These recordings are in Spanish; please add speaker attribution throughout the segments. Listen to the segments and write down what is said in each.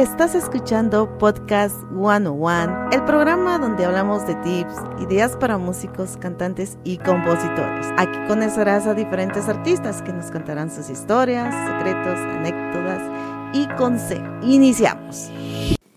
Speaker 1: Estás escuchando Podcast 101, el programa donde hablamos de tips, ideas para músicos, cantantes y compositores. Aquí conocerás a diferentes artistas que nos contarán sus historias, secretos, anécdotas y consejos. Iniciamos.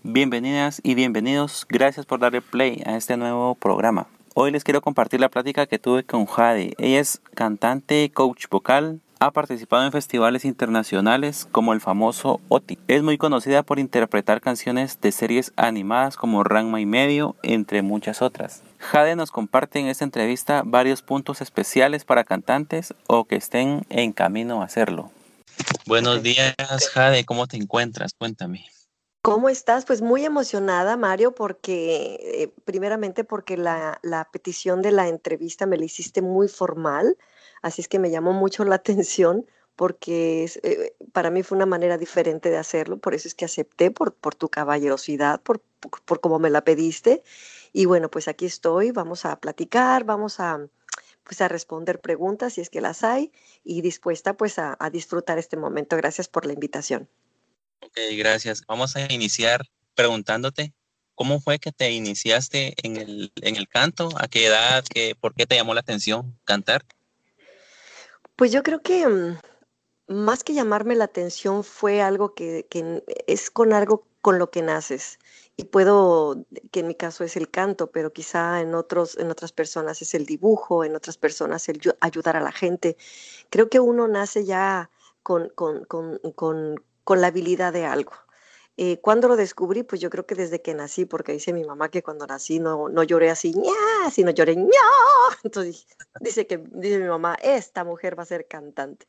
Speaker 2: Bienvenidas y bienvenidos. Gracias por darle play a este nuevo programa. Hoy les quiero compartir la plática que tuve con Jade. Ella es cantante, coach vocal, ha participado en festivales internacionales como el famoso OTI. Es muy conocida por interpretar canciones de series animadas como Ranma y Medio, entre muchas otras. Jade nos comparte en esta entrevista varios puntos especiales para cantantes o que estén en camino a hacerlo. Buenos días, Jade, ¿cómo te encuentras? Cuéntame.
Speaker 3: ¿Cómo estás? Pues muy emocionada, Mario, porque eh, primeramente porque la, la petición de la entrevista me la hiciste muy formal Así es que me llamó mucho la atención porque eh, para mí fue una manera diferente de hacerlo, por eso es que acepté por, tu caballerosidad, por, por, cómo me la pediste. Y bueno, pues aquí estoy, vamos a platicar, vamos a, pues a responder preguntas si es que las hay y dispuesta pues a, a disfrutar este momento. Gracias por la invitación.
Speaker 2: Ok, gracias. Vamos a iniciar preguntándote ¿Cómo fue que te iniciaste en el, en el canto? ¿A qué edad? Qué, ¿Por qué te llamó la atención cantar?
Speaker 3: Pues yo creo que mm, más que llamarme la atención fue algo que, es con algo con lo que naces. Y puedo, que en mi caso es el canto, pero quizá en, otros, en otras personas es el dibujo, en otras personas el ayudar a la gente. Creo que uno nace ya con, con, con, con la habilidad de algo. Eh, ¿Cuándo lo descubrí? Pues yo creo que desde que nací, porque dice mi mamá que cuando nací no, no lloré así, ¡ña! sino lloré ¡ña! Entonces dice que dice mi mamá, esta mujer va a ser cantante.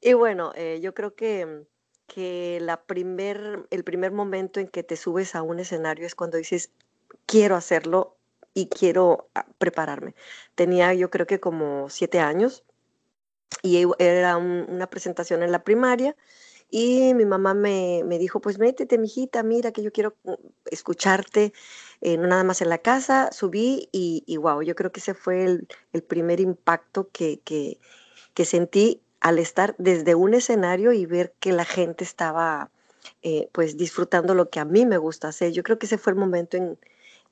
Speaker 3: Y bueno, eh, yo creo que, que la primer, el primer momento en que te subes a un escenario es cuando dices, quiero hacerlo y quiero ah, prepararme. Tenía yo creo que como siete años y era una presentación en la primaria y mi mamá me, me dijo, pues métete, mijita, mira que yo quiero mm, escucharte, eh, no nada más en la casa, subí y, y wow, yo creo que ese fue el, el primer impacto que, que, que, sentí al estar desde un escenario y ver que la gente estaba eh, pues disfrutando lo que a mí me gusta hacer. Yo creo que ese fue el momento en,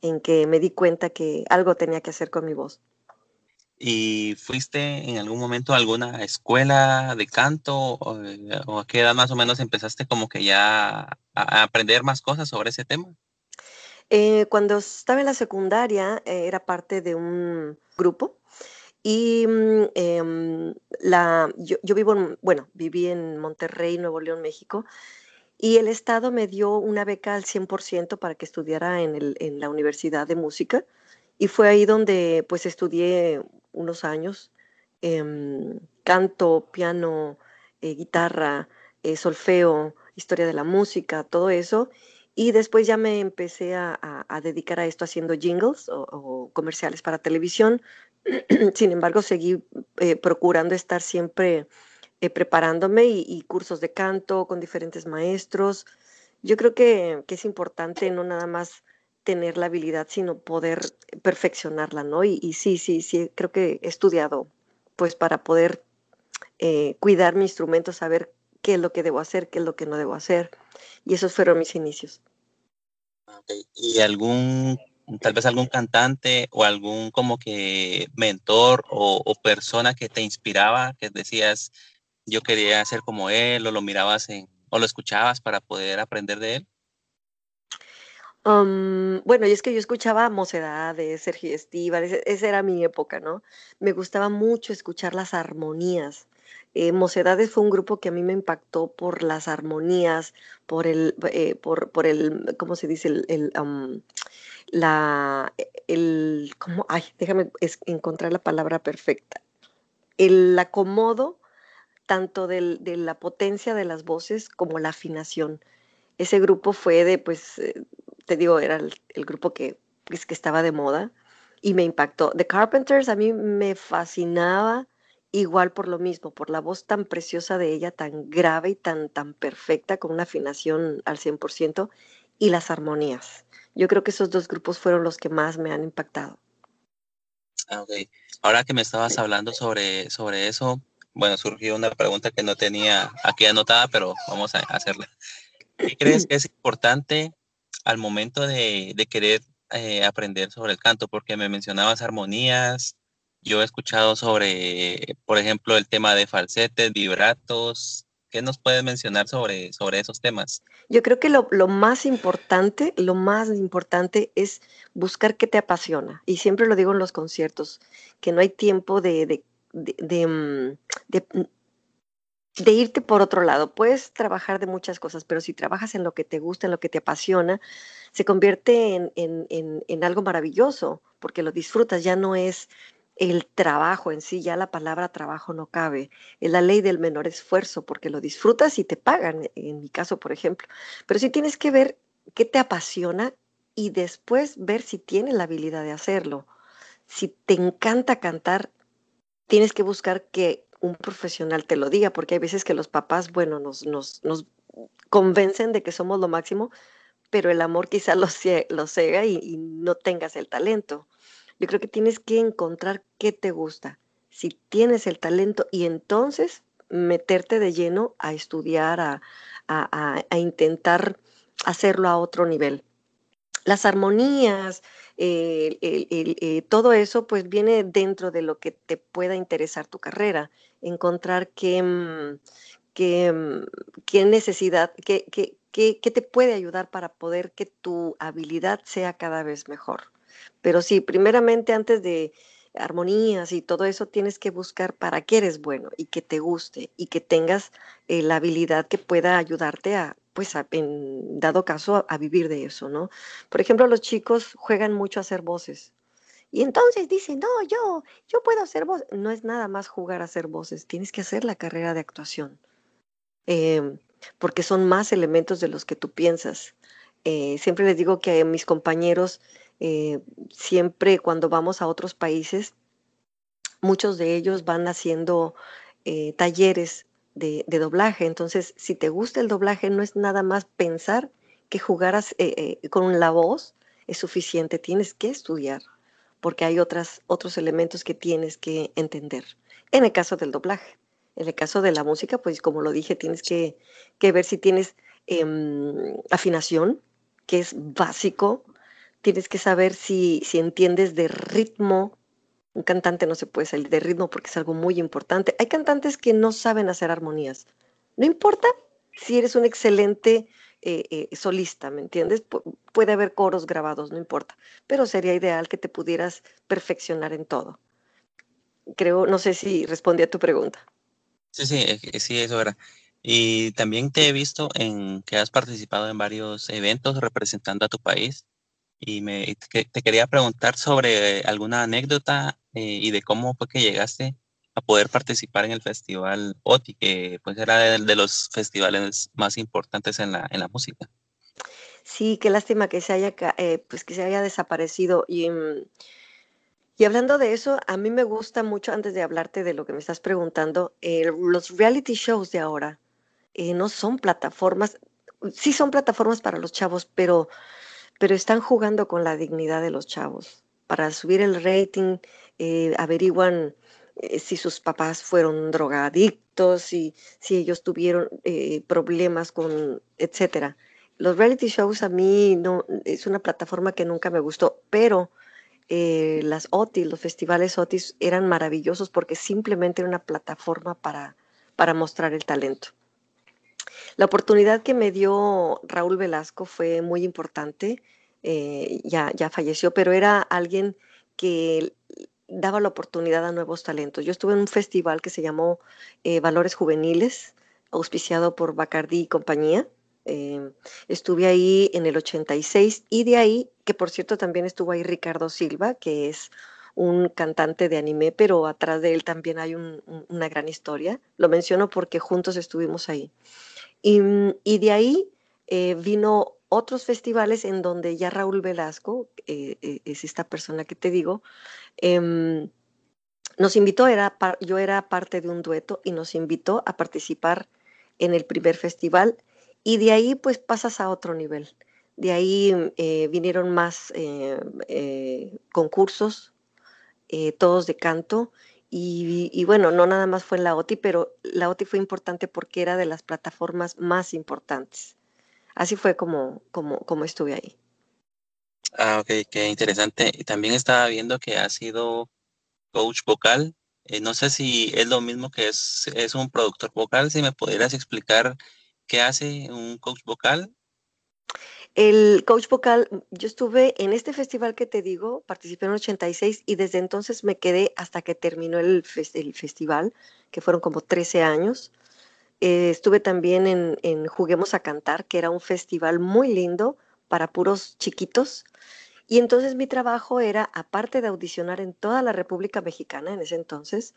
Speaker 3: en que me di cuenta que algo tenía que hacer con mi voz. ¿Y fuiste en algún momento a alguna escuela de canto o, eh, a qué edad más o menos empezaste como que ya a, aprender más cosas sobre ese tema? Eh, cuando estaba en la secundaria eh, era parte de un grupo y em, la, yo, yo, vivo, en, bueno, viví en Monterrey, Nuevo León, México, y el Estado me dio una beca al 100% para que estudiara en, el, en la Universidad de Música. Y fue ahí donde pues estudié unos años, em, canto, piano, eh, guitarra, eh, solfeo, historia de la música, todo eso. Y después ya me empecé a, dedicar a esto haciendo jingles o, comerciales para televisión. Sin embargo, seguí eh, procurando estar siempre preparándome y, cursos de canto con diferentes maestros. Yo creo que es importante no nada más tener la habilidad, sino poder perfeccionarla, ¿no? Y, sí, sí, sí, creo que he estudiado, pues para poder eh, cuidar mi instrumento, saber qué es lo que debo hacer, qué es lo que no debo hacer. Y esos fueron mis inicios.
Speaker 2: ¿Y algún, tal vez algún cantante o algún como que mentor o, o persona que te inspiraba, que decías, yo quería ser como él, o lo mirabas en, o lo escuchabas para poder aprender de él?
Speaker 3: Bueno, y es que yo escuchaba Mocedades, Sergio Estíbal, esa era mi época, ¿no? Me gustaba mucho escuchar las armonías. Eh, Mocedades fue un grupo que a mí me impactó por las armonías, por el, eh, por, por el, ¿cómo se dice? El, la, el, ¿cómo? Ay, déjame encontrar la palabra perfecta. El acomodo tanto de la potencia de las voces como la afinación. Ese grupo fue de, pues, eh, te digo, era el, grupo que, pues, que estaba de moda y me impactó. The Carpenters a mí me fascinaba igual por lo mismo, por la voz tan preciosa de ella, tan grave y tan, tan perfecta, con una afinación al 100% y las armonías. Yo creo que esos dos grupos fueron los que más me han impactado.
Speaker 2: Ah, ok. Ahora que me estabas hablando sobre, sobre eso, bueno, surgió una pregunta que no tenía aquí anotada, pero vamos a hacerla. ¿Qué crees que es importante al momento de, querer eh, aprender sobre el canto? Porque me mencionabas armonías, yo he escuchado sobre, por ejemplo, el tema de falsetes, vibratos. ¿Qué nos puedes mencionar sobre, sobre esos temas?
Speaker 3: Yo creo que lo, más importante, lo más importante es buscar qué te apasiona. Y siempre lo digo en los conciertos, que no hay tiempo de, de, de, mm, de irte por otro lado. Puedes trabajar de muchas cosas, pero si trabajas en lo que te gusta, en lo que te apasiona, se convierte en, en, algo maravilloso, porque lo disfrutas, ya no es el trabajo en sí, ya la palabra trabajo no cabe. Es la ley del menor esfuerzo, porque lo disfrutas y te pagan, en mi caso, por ejemplo. Pero sí tienes que ver qué te apasiona y después ver si tienes la habilidad de hacerlo. Si te encanta cantar, tienes que buscar que un profesional te lo diga, porque hay veces que los papás, bueno, nos, nos, nos convencen de que somos lo máximo, pero el amor quizá lo, lo cega y, no tengas el talento. Yo creo que tienes que encontrar qué te gusta, si tienes el talento y entonces meterte de lleno a estudiar, a, a intentar hacerlo a otro nivel. Las armonías, eh, todo eso pues viene dentro de lo que te pueda interesar tu carrera, encontrar qué, mm, qué, mm, qué necesidad, qué, qué, qué, te puede ayudar para poder que tu habilidad sea cada vez mejor. Pero sí, primeramente antes de armonías y todo eso tienes que buscar para qué eres bueno y que te guste y que tengas eh, la habilidad que pueda ayudarte a pues en dado caso a, vivir de eso, ¿no? Por ejemplo, los chicos juegan mucho a hacer voces. Y entonces dicen, no, yo, yo puedo hacer voces. No es nada más jugar a hacer voces, tienes que hacer la carrera de actuación, em, porque son más elementos de los que tú piensas. Eh, siempre les digo que a mis compañeros, eh, siempre cuando vamos a otros países, muchos de ellos van haciendo eh, talleres de, doblaje. Entonces, si te gusta el doblaje, no es nada más pensar que jugar eh, eh, con la voz es suficiente, tienes que estudiar, porque hay otras, otros elementos que tienes que entender. En el caso del doblaje. En el caso de la música, pues como lo dije, tienes que, ver si tienes em, afinación, que es básico. Tienes que saber si, si entiendes de ritmo, un cantante no se puede salir de ritmo porque es algo muy importante. Hay cantantes que no saben hacer armonías. No importa si eres un excelente eh, eh, solista, ¿me entiendes? puede haber coros grabados, no importa. Pero sería ideal que te pudieras perfeccionar en todo. Creo, no sé si respondí a tu pregunta.
Speaker 2: Sí, sí, sí, eso era. Y también te he visto en que has participado en varios eventos representando a tu país. Y me, te quería preguntar sobre alguna anécdota eh, y de cómo fue que llegaste a poder participar en el festival OTI, que pues era de, los festivales más importantes en la, en la música.
Speaker 3: Sí, qué lástima que se haya, eh, pues que se haya desaparecido. Y, mm, y hablando de eso, a mí me gusta mucho, antes de hablarte de lo que me estás preguntando, eh, los reality shows de ahora no son plataformas, sí son plataformas para los chavos, pero, pero están jugando con la dignidad de los chavos. Para subir el rating, eh, averiguan eh, si sus papás fueron drogadictos, y si ellos tuvieron eh, problemas con, etcétera. Los reality shows a mí no es una plataforma que nunca me gustó, pero las OTI, los festivales OTI eran maravillosos porque simplemente era una plataforma para, para mostrar el talento. La oportunidad que me dio Raúl Velasco fue muy importante. ya, ya falleció, pero era alguien que daba la oportunidad a nuevos talentos. Yo estuve en un festival que se llamó eh, Valores Juveniles, auspiciado por Bacardi y compañía. Eh, estuve ahí en el 86 y de ahí, que por cierto también estuvo ahí Ricardo Silva, que es un cantante de anime, pero atrás de él también hay una gran historia. Lo menciono porque juntos estuvimos ahí. Y, de ahí eh, vino otros festivales en donde ya Raúl Velasco, es esta persona que te digo, Em, nos invitó, era yo era parte de un dueto y nos invitó a participar en el primer festival y de ahí pues pasas a otro nivel. De ahí eh, vinieron más eh, eh, concursos, todos de canto y, bueno, no nada más fue en la OTI, pero la OTI fue importante porque era de las plataformas más importantes. Así fue como, como, como estuve ahí.
Speaker 2: Ah, ok, qué interesante. También estaba viendo que ha sido coach vocal. Eh, no sé si es lo mismo que es, es un productor vocal. Si me pudieras explicar qué hace un coach vocal.
Speaker 3: El coach vocal, yo estuve en este festival que te digo, participé en 86 y desde entonces me quedé hasta que terminó el, festival, que fueron como 13 años. Eh, estuve también en, en Juguemos a Cantar, que era un festival muy lindo para puros chiquitos. Y entonces mi trabajo era, aparte de audicionar en toda la República Mexicana en ese entonces,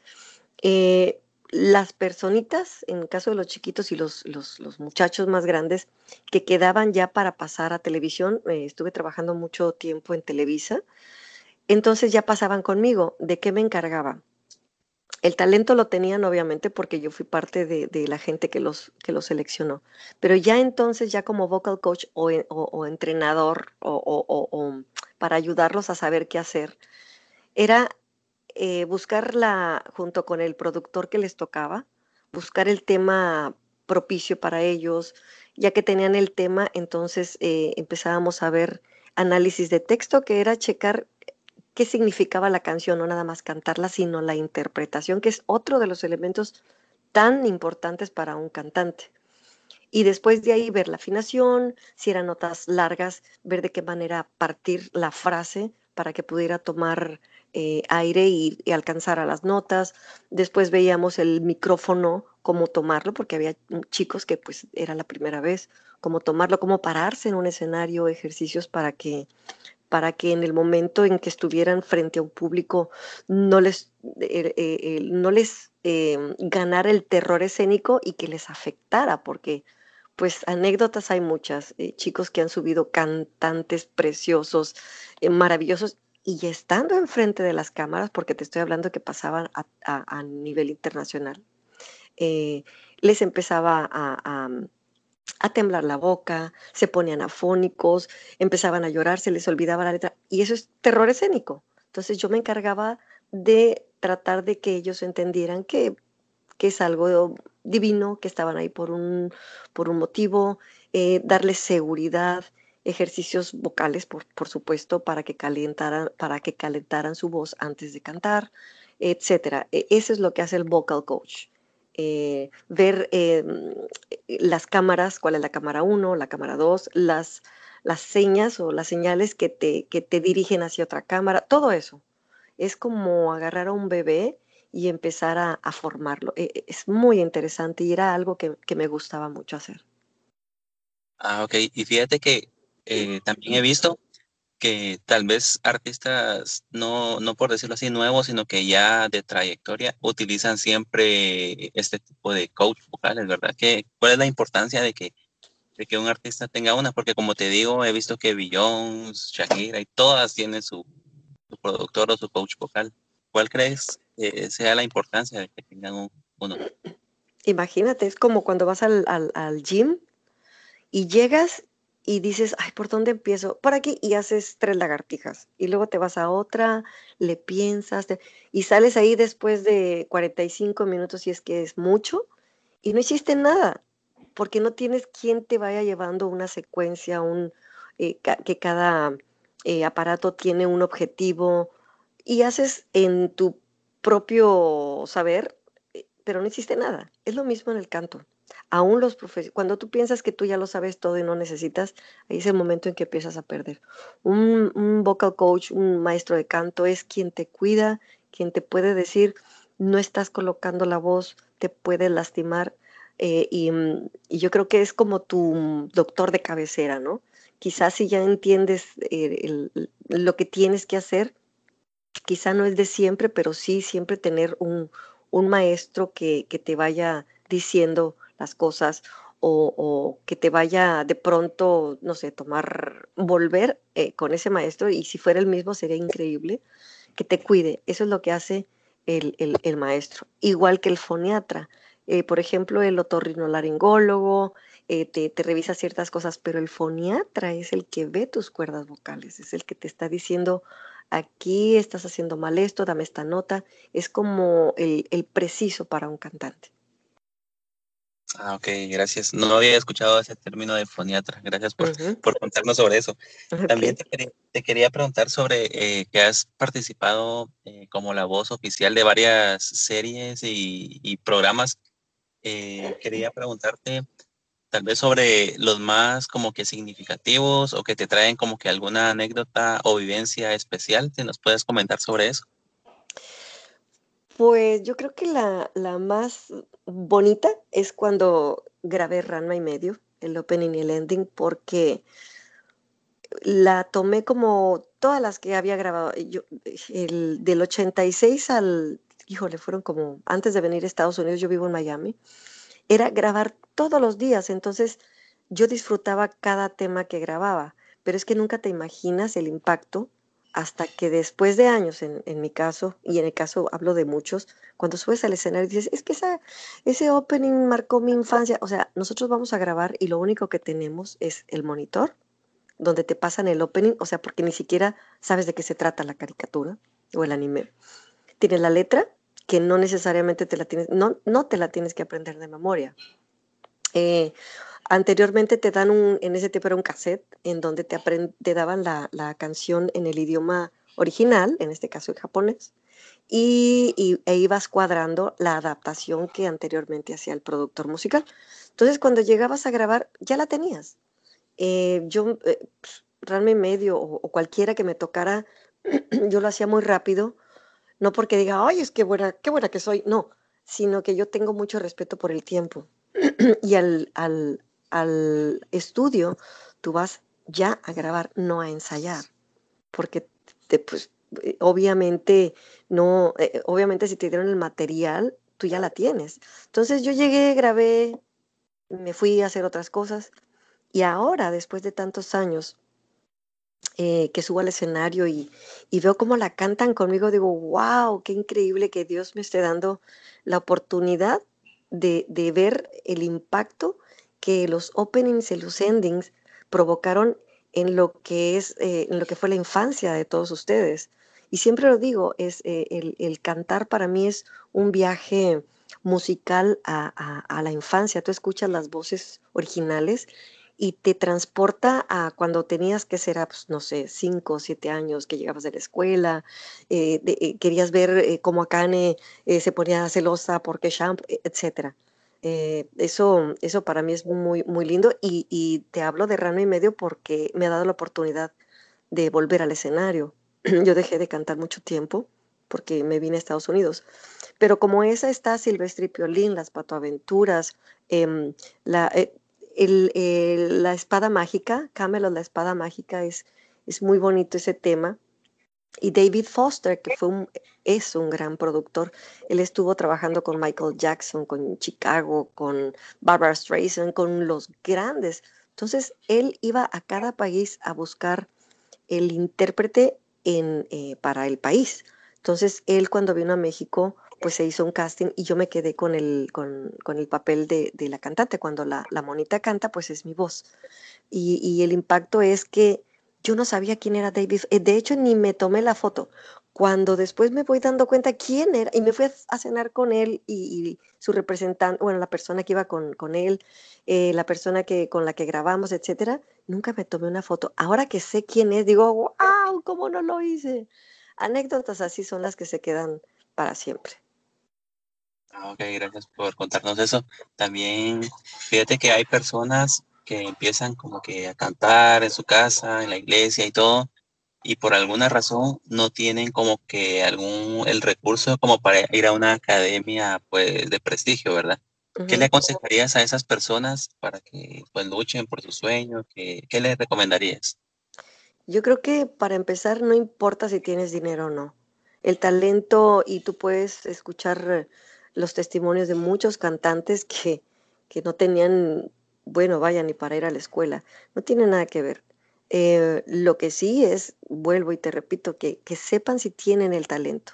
Speaker 3: eh, las personitas, en caso de los chiquitos y los, los, muchachos más grandes, que quedaban ya para pasar a televisión, eh, estuve trabajando mucho tiempo en Televisa, entonces ya pasaban conmigo. ¿De qué me encargaba? El talento lo tenían obviamente porque yo fui parte de, la gente que los, que los seleccionó, pero ya entonces, ya como vocal coach o, o, entrenador o, para ayudarlos a saber qué hacer, era eh, buscarla junto con el productor que les tocaba, buscar el tema propicio para ellos, ya que tenían el tema, entonces eh, empezábamos a ver análisis de texto, que era checar qué significaba la canción, no nada más cantarla, sino la interpretación, que es otro de los elementos tan importantes para un cantante. Y después de ahí ver la afinación, si eran notas largas, ver de qué manera partir la frase para que pudiera tomar eh, aire y, alcanzar a las notas. Después veíamos el micrófono, cómo tomarlo, porque había chicos que pues era la primera vez, cómo tomarlo, cómo pararse en un escenario, ejercicios para que para que en el momento en que estuvieran frente a un público no les, eh, eh, no les em, ganara el terror escénico y que les afectara, porque pues anécdotas hay muchas, eh, chicos que han subido cantantes preciosos, maravillosos, y estando enfrente de las cámaras, porque te estoy hablando que pasaban a, nivel internacional, les empezaba a a temblar la boca, se ponían afónicos, empezaban a llorar, se les olvidaba la letra, y eso es terror escénico. Entonces yo me encargaba de tratar de que ellos entendieran que, que es algo divino, que estaban ahí por un, por un motivo, eh, darles seguridad, ejercicios vocales, por, por, supuesto, para que, calentaran, para que calentaran su voz antes de cantar, etc. E, eso es lo que hace el vocal coach. Eh, ver eh, las cámaras, cuál es la cámara 1, la cámara 2, las, las señas o las señales que te, que te dirigen hacia otra cámara, todo eso. Es como agarrar a un bebé y empezar a, a formarlo. E, e, es muy interesante y era algo que, que, me gustaba mucho hacer.
Speaker 2: Ah, ok. Y fíjate que eh, también he visto que tal vez artistas, no, no por decirlo así, nuevos, sino que ya de trayectoria, utilizan siempre este tipo de coach vocales, ¿verdad? ¿Qué, ¿Cuál es la importancia de que, de que un artista tenga una? Porque como te digo, he visto que Beyoncé, Shakira y todas tienen su, su productor o su coach vocal. ¿Cuál crees que sea la importancia de que tengan uno?
Speaker 3: Imagínate, es como cuando vas al, al, al gym y llegas y dices, ay, ¿por dónde empiezo? Por aquí y haces tres lagartijas. Y luego te vas a otra, le piensas y sales ahí después de 45 minutos, si es que es mucho, y no hiciste nada, porque no tienes quien te vaya llevando una secuencia, un, eh, que cada eh, aparato tiene un objetivo, y haces en tu propio saber, eh, pero no hiciste nada. Es lo mismo en el canto aún los profesionales, cuando tú piensas que tú ya lo sabes todo y no necesitas, ahí es el momento en que empiezas a perder. Un, vocal coach, un maestro de canto es quien te cuida, quien te puede decir, no estás colocando la voz, te puede lastimar. Eh, mm, y, yo creo que es como tu doctor de cabecera, ¿no? Quizás si ya entiendes eh, lo que tienes que hacer, quizá no es de siempre, pero sí siempre tener un, maestro que, que te vaya diciendo las cosas o, que te vaya de pronto, no sé, tomar, volver eh, con ese maestro y si fuera el mismo sería increíble, que te cuide. Eso es lo que hace el, el, maestro. Igual que el foniatra. Eh, por ejemplo, el otorrinolaringólogo eh, te, te, revisa ciertas cosas, pero el foniatra es el que ve tus cuerdas vocales, es el que te está diciendo, aquí estás haciendo mal esto, dame esta nota. Es como el, el preciso para un cantante.
Speaker 2: Ah, ok, gracias. No había escuchado ese término de foniatra. Gracias por, por contarnos sobre eso. También te quería, preguntar sobre eh, que has participado eh, como la voz oficial de varias series y, programas. Eh, quería preguntarte tal vez sobre los más como que significativos o que te traen como que alguna anécdota o vivencia especial. Si nos puedes comentar sobre eso.
Speaker 3: Pues yo creo que la, la más bonita es cuando grabé Ranma y medio, el opening y el ending, porque la tomé como todas las que había grabado. Yo, el, del 86 al, híjole, fueron como antes de venir a Estados Unidos, yo vivo en Miami, era grabar todos los días, entonces yo disfrutaba cada tema que grababa, pero es que nunca te imaginas el impacto hasta que después de años, en, mi caso, y en el caso hablo de muchos, cuando subes al escenario y dices, es que ese opening marcó mi infancia, o sea, nosotros vamos a grabar y lo único que tenemos es el monitor, donde te pasan el opening, o sea, porque ni siquiera sabes de qué se trata la caricatura o el anime. Tienes la letra, que no necesariamente te la tienes, no, no te la tienes que aprender de memoria. Eh, Anteriormente te dan un, en ese tiempo era un cassette en donde te, te daban la, la, canción en el idioma original, en este caso el japonés, y, y, e ibas cuadrando la adaptación que anteriormente hacía el productor musical. Entonces cuando llegabas a grabar ya la tenías. Eh, yo, eh, realmente medio o, o, cualquiera que me tocara, yo lo hacía muy rápido, no porque diga, ay, es que buena, qué buena que soy, no, sino que yo tengo mucho respeto por el tiempo. y al, al, al estudio, tú vas ya a grabar, no a ensayar, porque te, pues, eh, obviamente no, eh, obviamente si te dieron el material, tú ya la tienes. Entonces yo llegué, grabé, me fui a hacer otras cosas y ahora, después de tantos años, eh, que subo al escenario y, y, veo cómo la cantan conmigo, digo, wow, qué increíble que Dios me esté dando la oportunidad de, de ver el impacto que los openings y los endings provocaron en lo que es, eh, en lo que fue la infancia de todos ustedes. Y siempre lo digo, es eh, el, cantar para mí es un viaje musical a, la infancia. Tú escuchas las voces originales y te transporta a cuando tenías que ser, pues, no sé, cinco o siete años que llegabas de la escuela, eh, querías ver cómo Akane se ponía celosa porque Champ, etcétera. Eh, eso, eso para mí es muy, muy lindo y, te hablo de rano y medio porque me ha dado la oportunidad de volver al escenario. Yo dejé de cantar mucho tiempo porque me vine a Estados Unidos. Pero como esa está Silvestre Piolín, las Patoaventuras, em, la, eh, la espada mágica, Camelot, la espada mágica, es, es muy bonito ese tema. Y David Foster, que fue es un gran productor, él estuvo trabajando con Michael Jackson, con Chicago, con Barbara Streisand, con los grandes. Entonces, él iba a cada país a buscar el intérprete eh, para el país. Entonces, él cuando vino a México, pues se hizo un casting y yo me quedé con el, con, el papel de, la cantante. Cuando la, monita canta, pues es mi voz. Y el impacto es que yo no sabía quién era David. Eh, de hecho, ni me tomé la foto. Cuando después me voy dando cuenta quién era, y me fui a cenar con él y, su representante, bueno, la persona que iba con, con él, eh, la persona que, con la que grabamos, etcétera, nunca me tomé una foto. Ahora que sé quién es, digo, wow, ¿cómo no lo hice? Anécdotas así son las que se quedan para siempre.
Speaker 2: Ah, ok, gracias por contarnos eso. También fíjate que hay personas que empiezan como que a cantar en su casa, en la iglesia y todo, y por alguna razón no tienen como que algún el recurso como para ir a una academia pues de prestigio, ¿verdad? ¿Qué le aconsejarías a esas personas para que pues luchen por sus sueños? ¿Qué, ¿Qué les recomendarías?
Speaker 3: Yo creo que para empezar no importa si tienes dinero o no. El talento y tú puedes escuchar los testimonios de muchos cantantes que, que no tenían bueno, vaya ni para ir a la escuela. No tiene nada que ver. Eh, lo que sí es, vuelvo y te repito, que, que sepan si tienen el talento.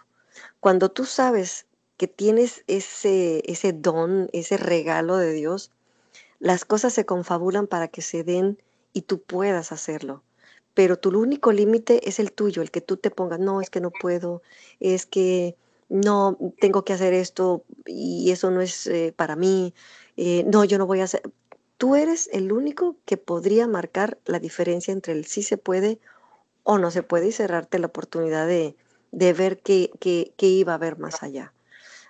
Speaker 3: Cuando tú sabes que tienes ese, ese don, ese regalo de Dios, las cosas se confabulan para que se den y tú puedas hacerlo. Pero tu único límite es el tuyo, el que tú te pongas, no, es que no puedo, es que no, tengo que hacer esto y eso no es eh, para mí. eh, no, yo no voy a hacer. Tú eres el único que podría marcar la diferencia entre el sí se puede o no se puede y cerrarte la oportunidad de, ver qué, iba a haber más allá.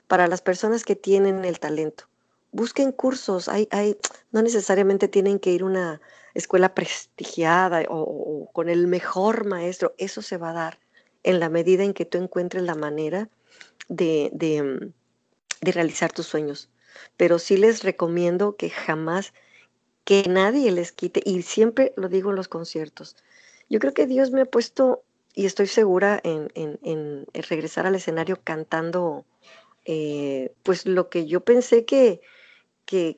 Speaker 3: Para las personas que tienen el talento, busquen cursos, hay, hay, no necesariamente tienen que ir a una escuela prestigiada o, con el mejor maestro, eso se va a dar en la medida en que tú encuentres la manera de, de realizar tus sueños. Pero sí les recomiendo que jamás, que nadie les quite, y siempre lo digo en los conciertos, yo creo que Dios me ha puesto, y estoy segura, en, en, regresar al escenario cantando, eh, pues lo que yo pensé que, que,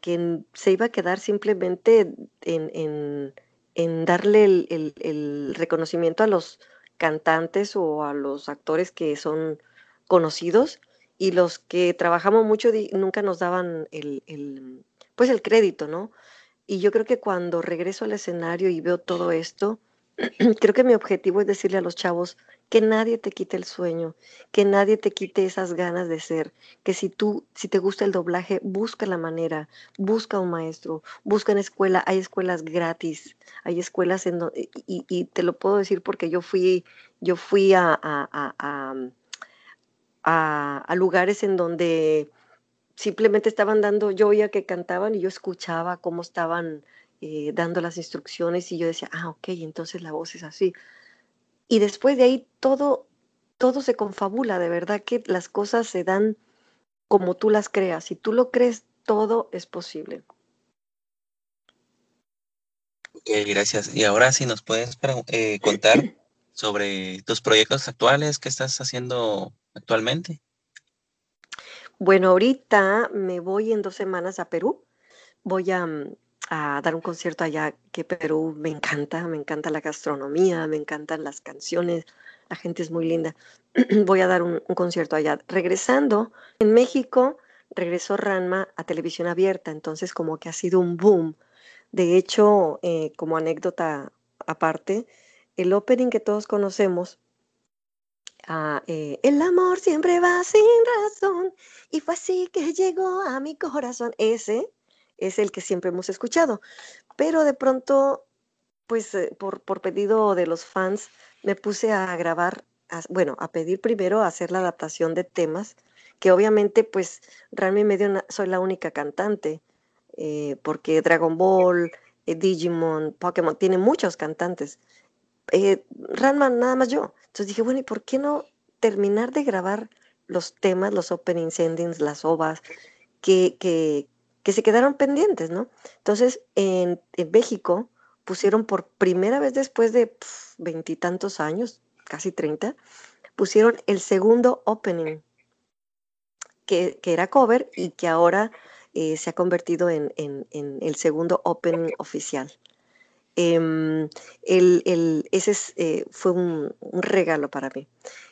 Speaker 3: se iba a quedar simplemente en, en darle el, el, reconocimiento a los cantantes o a los actores que son conocidos y los que trabajamos mucho nunca nos daban el, el, pues el crédito, ¿no? Y yo creo que cuando regreso al escenario y veo todo esto, creo que mi objetivo es decirle a los chavos que nadie te quite el sueño, que nadie te quite esas ganas de ser, que si tú, si te gusta el doblaje, busca la manera, busca un maestro, busca en escuela, hay escuelas gratis, hay escuelas en donde, y, te lo puedo decir porque yo fui, yo fui a, a lugares en donde simplemente estaban dando, yo oía que cantaban y yo escuchaba cómo estaban eh, dando las instrucciones y yo decía, ah, ok, entonces la voz es así. Y después de ahí todo, todo se confabula, de verdad que las cosas se dan como tú las creas. Si tú lo crees, todo es posible.
Speaker 2: Ok, gracias. Y ahora si nos puedes eh, contar sobre tus proyectos actuales, ¿qué estás haciendo actualmente?
Speaker 3: Bueno, ahorita me voy en dos semanas a Perú. Voy a, mm, a dar un concierto allá, que Perú me encanta, me encanta la gastronomía, me encantan las canciones, la gente es muy linda. Voy a dar un, concierto allá. Regresando, en México regresó Ranma a televisión abierta, entonces como que ha sido un boom. De hecho, eh, como anécdota aparte, el opening que todos conocemos, ah, eh, El amor siempre va sin razón, y fue así que llegó a mi corazón, ese es el que siempre hemos escuchado. Pero de pronto, pues eh, por, pedido de los fans, me puse a grabar, bueno, a pedir primero hacer la adaptación de temas, que obviamente pues realmente medio soy la única cantante, eh, porque Dragon Ball, Digimon, Pokémon, tiene muchos cantantes. Ranma nada más yo. Entonces dije, bueno, ¿y por qué no terminar de grabar los temas, los openings, endings, las ovas, que, que, que se quedaron pendientes, ¿no? Entonces, en, México pusieron por primera vez después de veintitantos años, casi treinta, pusieron el segundo opening, que, era cover y que ahora eh, se ha convertido en, el segundo opening oficial. Em, ese eh, fue un, regalo para mí.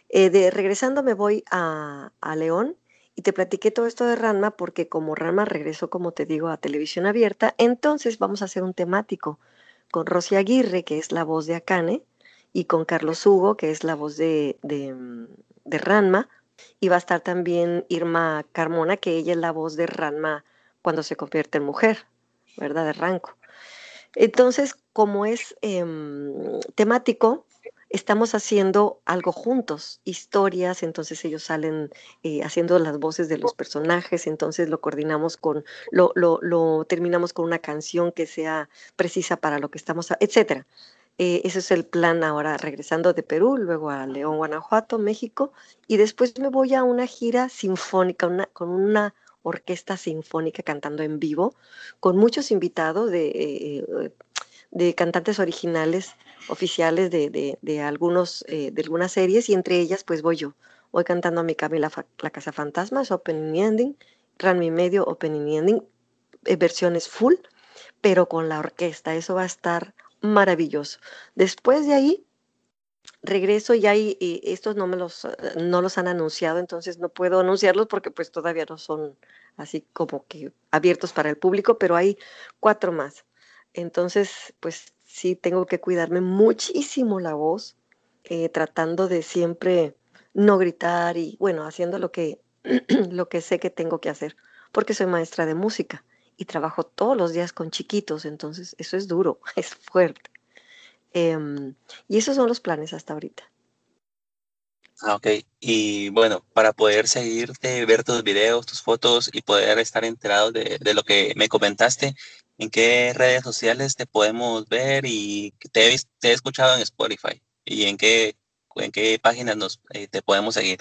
Speaker 3: Eh, de, regresando me voy a, a León y te platiqué todo esto de Ranma porque como Ranma regresó, como te digo, a televisión abierta, entonces vamos a hacer un temático con Rosy Aguirre, que es la voz de Akane, y con Carlos Hugo, que es la voz de, de, mm, de Ranma, y va a estar también Irma Carmona, que ella es la voz de Ranma cuando se convierte en mujer, ¿verdad? De Ranco. Entonces, como es em, temático, estamos haciendo algo juntos, historias, entonces ellos salen eh, haciendo las voces de los personajes, entonces lo coordinamos con, lo, lo, terminamos con una canción que sea precisa para lo que estamos, etcétera. Eh, ese es el plan ahora, regresando de Perú, luego a León, Guanajuato, México, y después me voy a una gira sinfónica, una, con una orquesta sinfónica cantando en vivo, con muchos invitados de, eh, de cantantes originales oficiales de, de, algunos, eh, de algunas series y entre ellas pues voy yo. Voy cantando a mi Camila la, Casa Fantasma, es opening ending, Ranmi Medio, opening ending, eh, versiones full, pero con la orquesta, eso va a estar maravilloso. Después de ahí, regreso y ahí estos no me los, no los han anunciado, entonces no puedo anunciarlos porque pues todavía no son así como que abiertos para el público, pero hay cuatro más. Entonces, pues sí tengo que cuidarme muchísimo la voz, eh, tratando de siempre no gritar y bueno, haciendo lo que, lo que sé que tengo que hacer, porque soy maestra de música y trabajo todos los días con chiquitos, entonces eso es duro, es fuerte. Em, y esos son los planes hasta ahorita.
Speaker 2: Ah, ok. Y bueno, para poder seguirte, ver tus videos, tus fotos y poder estar enterados de, de lo que me comentaste, ¿en qué redes sociales te podemos ver y te he, te he escuchado en Spotify? ¿Y en qué, en qué páginas nos, eh, te podemos seguir?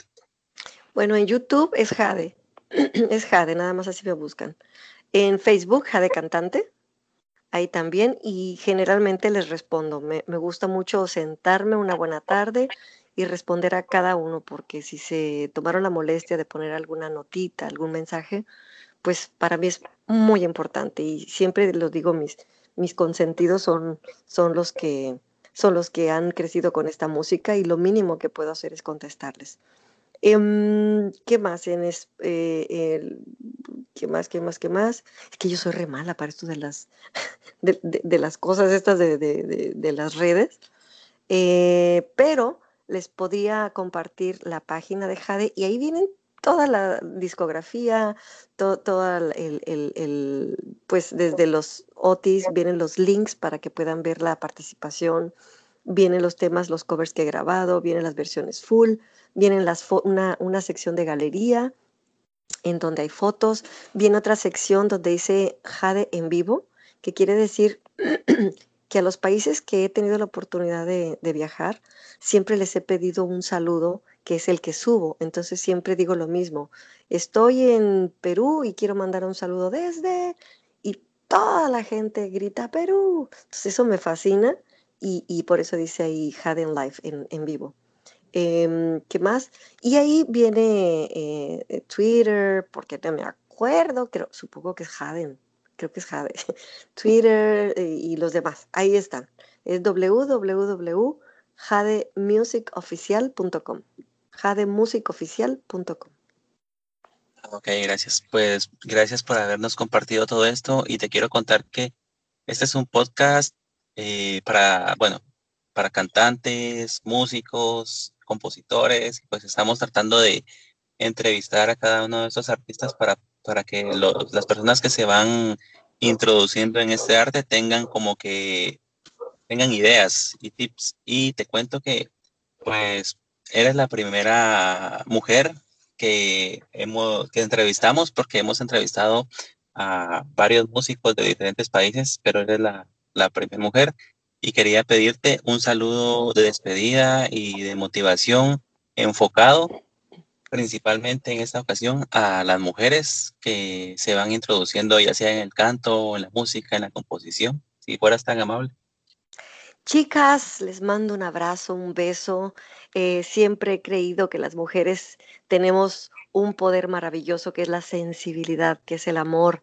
Speaker 3: Bueno, en YouTube es Jade. es Jade, nada más así me buscan. En Facebook, Jade Cantante. Ahí también. Y generalmente les respondo. Me, me gusta mucho sentarme una buena tarde y responder a cada uno, porque si se tomaron la molestia de poner alguna notita, algún mensaje, pues para mí es muy importante y siempre lo digo, mis, mis consentidos son, son, los que, son los que han crecido con esta música y lo mínimo que puedo hacer es contestarles. Em, ¿Qué más? En eh, ¿Qué más? ¿Qué más? ¿Qué más? Es que yo soy re mala para esto de las, de, las cosas estas de, de las redes. Eh, pero les podía compartir la página de Jade y ahí vienen toda la discografía, todo, el, pues desde los Otis vienen los links para que puedan ver la participación, vienen los temas, los covers que he grabado, vienen las versiones full, vienen las una, una sección de galería en donde hay fotos, viene otra sección donde dice Jade en vivo, que quiere decir que a los países que he tenido la oportunidad de, viajar, siempre les he pedido un saludo, que es el que subo. Entonces siempre digo lo mismo. Estoy en Perú y quiero mandar un saludo desde... Y toda la gente grita Perú. Entonces eso me fascina y, por eso dice ahí Haden Life en, vivo. Em, ¿Qué más? Y ahí viene eh, Twitter, porque no me acuerdo, creo, supongo que es Haden creo que es Jade, Twitter eh, y los demás. Ahí están. Es www.jademusicoficial.com. jademusicoficial.com.
Speaker 2: Ok, gracias. Pues gracias por habernos compartido todo esto y te quiero contar que este es un podcast eh, para, bueno, para cantantes, músicos, compositores. Pues estamos tratando de entrevistar a cada uno de estos artistas para para que las personas que se van introduciendo en este arte tengan como que tengan ideas y tips. Y te cuento que pues eres la primera mujer que hemos que entrevistamos porque hemos entrevistado a varios músicos de diferentes países, pero eres la, la primera mujer y quería pedirte un saludo de despedida y de motivación enfocado principalmente en esta ocasión a las mujeres que se van introduciendo ya sea en el canto, en la música, en la composición, si fueras tan amable.
Speaker 3: Chicas, les mando un abrazo, un beso. Eh, siempre he creído que las mujeres tenemos un poder maravilloso que es la sensibilidad, que es el amor.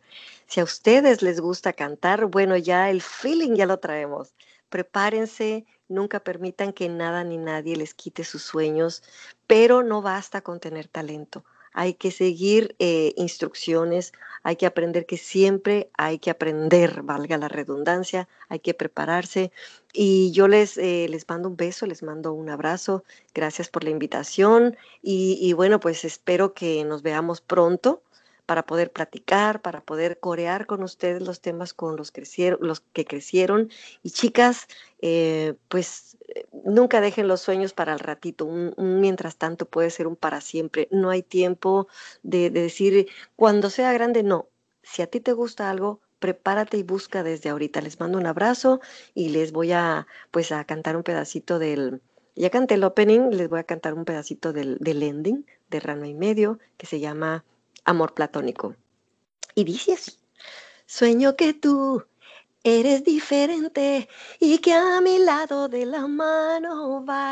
Speaker 3: Si a ustedes les gusta cantar, bueno, ya el feeling ya lo traemos. Prepárense, nunca permitan que nada ni nadie les quite sus sueños, pero no basta con tener talento. Hay que seguir eh, instrucciones, hay que aprender que siempre hay que aprender, valga la redundancia, hay que prepararse. Y yo les, eh, les mando un beso, les mando un abrazo, gracias por la invitación y, y bueno, pues espero que nos veamos pronto para poder platicar, para poder corear con ustedes los temas con los, crecieron, que crecieron. Y chicas, eh, pues eh, nunca dejen los sueños para el ratito. Un, mientras tanto puede ser un para siempre. No hay tiempo de, decir cuando sea grande, no. Si a ti te gusta algo, prepárate y busca desde ahorita. Les mando un abrazo y les voy a pues a cantar un pedacito del, ya canté el opening, les voy a cantar un pedacito del, del ending de Rano y Medio que se llama amor platónico. Y dice así, sueño que tú Eres diferente y que a mi lado de la mano vas.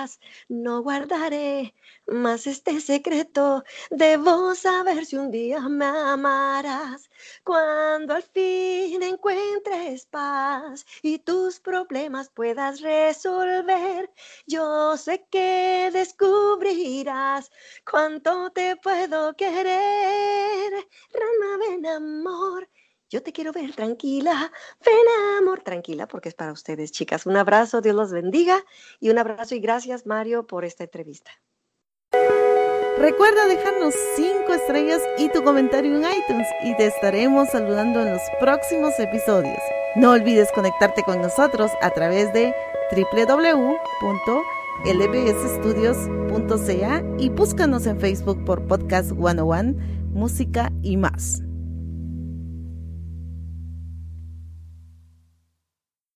Speaker 3: No guardaré más este secreto. Debo saber si un día me amarás. Cuando al fin encuentres paz y tus problemas puedas resolver, yo sé que descubrirás cuánto te puedo querer. Rana, ven amor yo te quiero ver tranquila, ven amor, tranquila, porque es para ustedes, chicas. Un abrazo, Dios los bendiga y un abrazo y gracias, Mario, por esta entrevista.
Speaker 1: Recuerda dejarnos 5 estrellas y tu comentario en iTunes y te estaremos saludando en los próximos episodios. No olvides conectarte con nosotros a través de www.lbsstudios.ca y búscanos en Facebook por Podcast 101, Música y más.